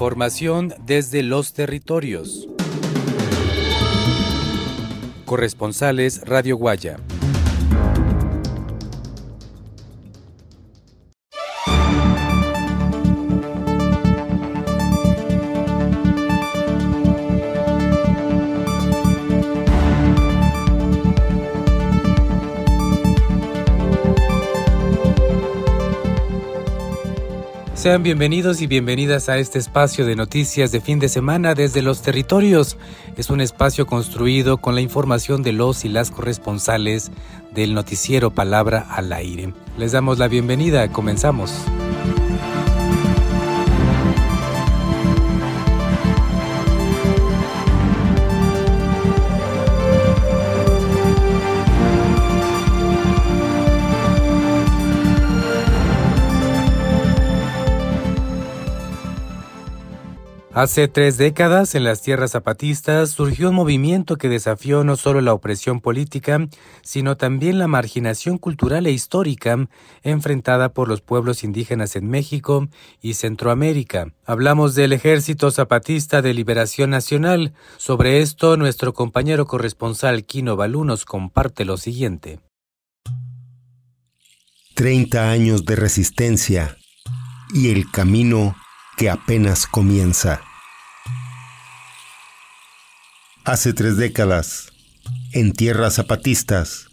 Información desde los territorios. Corresponsales Radio Guaya. Sean bienvenidos y bienvenidas a este espacio de noticias de fin de semana desde los territorios. Es un espacio construido con la información de los y las corresponsales del noticiero Palabra al Aire. Les damos la bienvenida, comenzamos. Hace tres décadas, en las tierras zapatistas, surgió un movimiento que desafió no solo la opresión política, sino también la marginación cultural e histórica enfrentada por los pueblos indígenas en México y Centroamérica. Hablamos del Ejército Zapatista de Liberación Nacional. Sobre esto, nuestro compañero corresponsal Quino Balú nos comparte lo siguiente. Treinta años de resistencia y el camino que apenas comienza. Hace tres décadas, en tierras zapatistas,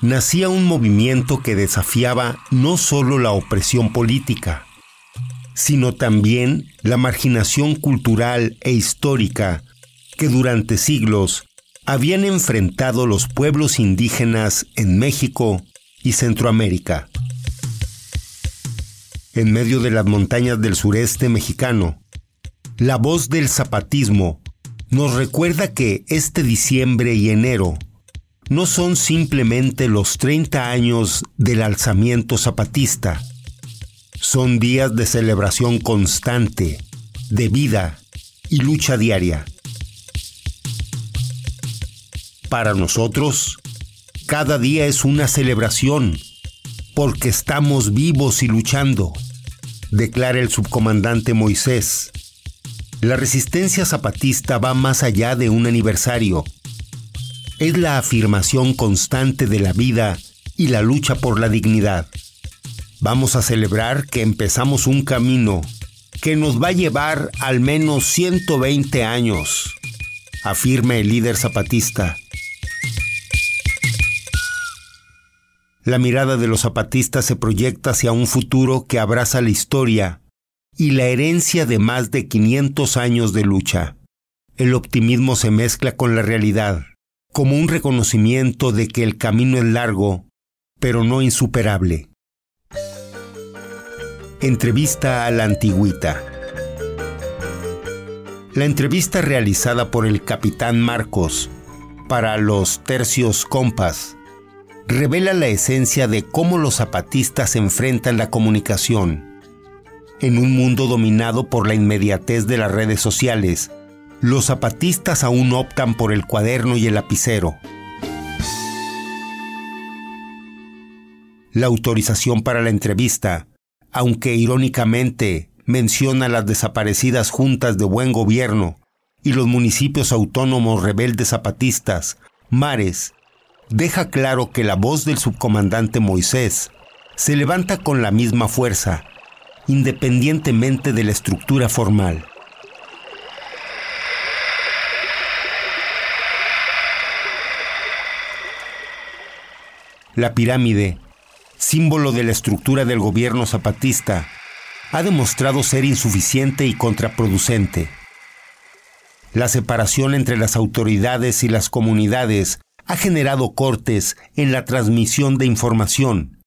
nacía un movimiento que desafiaba no solo la opresión política, sino también la marginación cultural e histórica que durante siglos habían enfrentado los pueblos indígenas en México y Centroamérica en medio de las montañas del sureste mexicano. La voz del zapatismo nos recuerda que este diciembre y enero no son simplemente los 30 años del alzamiento zapatista, son días de celebración constante, de vida y lucha diaria. Para nosotros, cada día es una celebración porque estamos vivos y luchando, declara el subcomandante Moisés. La resistencia zapatista va más allá de un aniversario. Es la afirmación constante de la vida y la lucha por la dignidad. Vamos a celebrar que empezamos un camino que nos va a llevar al menos 120 años, afirma el líder zapatista. La mirada de los zapatistas se proyecta hacia un futuro que abraza la historia y la herencia de más de 500 años de lucha. El optimismo se mezcla con la realidad, como un reconocimiento de que el camino es largo, pero no insuperable. Entrevista a la antigüita. La entrevista realizada por el capitán Marcos para los tercios compas revela la esencia de cómo los zapatistas enfrentan la comunicación. En un mundo dominado por la inmediatez de las redes sociales, los zapatistas aún optan por el cuaderno y el lapicero. La autorización para la entrevista, aunque irónicamente menciona las desaparecidas juntas de buen gobierno y los municipios autónomos rebeldes zapatistas, mares deja claro que la voz del subcomandante Moisés se levanta con la misma fuerza, independientemente de la estructura formal. La pirámide, símbolo de la estructura del gobierno zapatista, ha demostrado ser insuficiente y contraproducente. La separación entre las autoridades y las comunidades ha generado cortes en la transmisión de información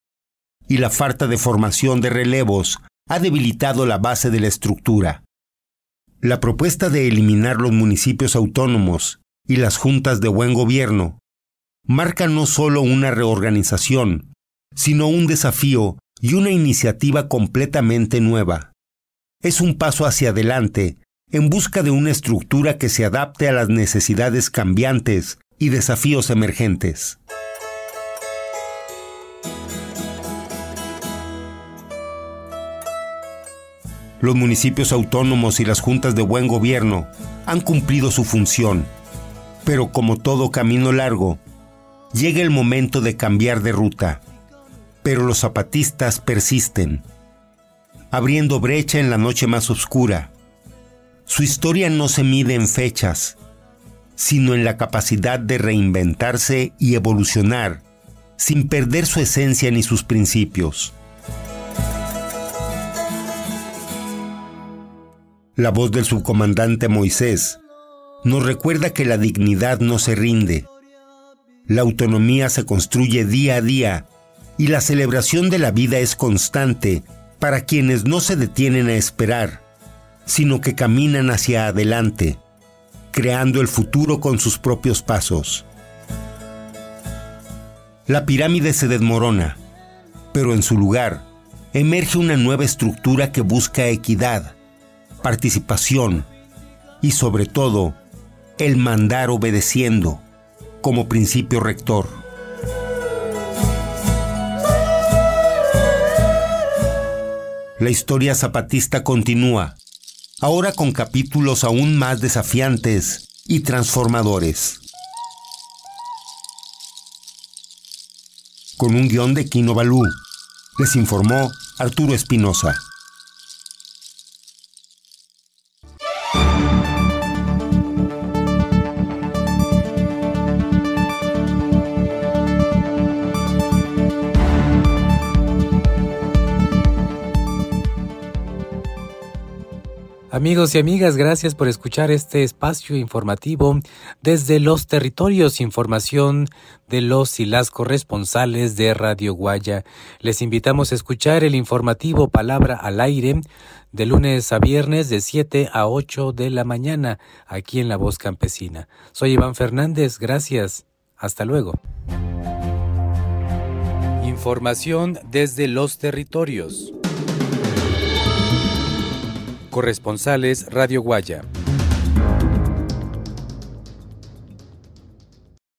y la falta de formación de relevos ha debilitado la base de la estructura. La propuesta de eliminar los municipios autónomos y las juntas de buen gobierno marca no solo una reorganización, sino un desafío y una iniciativa completamente nueva. Es un paso hacia adelante en busca de una estructura que se adapte a las necesidades cambiantes y desafíos emergentes. Los municipios autónomos y las juntas de buen gobierno han cumplido su función, pero como todo camino largo, llega el momento de cambiar de ruta. Pero los zapatistas persisten, abriendo brecha en la noche más oscura. Su historia no se mide en fechas, sino en la capacidad de reinventarse y evolucionar sin perder su esencia ni sus principios. La voz del subcomandante Moisés nos recuerda que la dignidad no se rinde. La autonomía se construye día a día y la celebración de la vida es constante para quienes no se detienen a esperar, sino que caminan hacia adelante, creando el futuro con sus propios pasos. La pirámide se desmorona, pero en su lugar emerge una nueva estructura que busca equidad, participación y sobre todo el mandar obedeciendo como principio rector. La historia zapatista continúa, ahora con capítulos aún más desafiantes y transformadores. Con un guion de Kino Balú, les informó Arturo Espinosa. Amigos y amigas, gracias por escuchar este espacio informativo desde los territorios, información de los y las corresponsales de Radio Guaya. Les invitamos a escuchar el informativo Palabra al Aire de lunes a viernes de 7 a 8 de la mañana aquí en La Voz Campesina. Soy Iván Fernández, gracias. Hasta luego. Información desde los territorios. Corresponsales Radio Guaya.